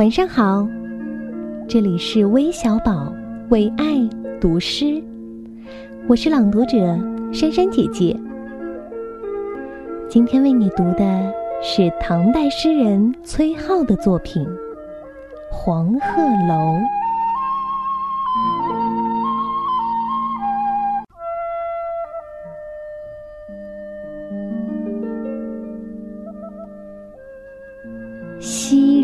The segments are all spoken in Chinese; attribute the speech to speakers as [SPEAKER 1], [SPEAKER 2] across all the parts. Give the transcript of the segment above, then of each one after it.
[SPEAKER 1] 晚上好，这里是微小宝为爱读诗，我是朗读者珊珊姐姐。今天为你读的是唐代诗人崔颢的作品《黄鹤楼》。西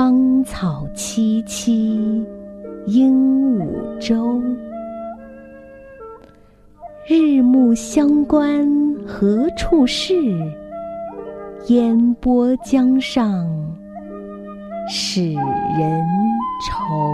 [SPEAKER 1] 芳草萋萋鹦鹉洲，日暮乡关何处是？烟波江上使人愁。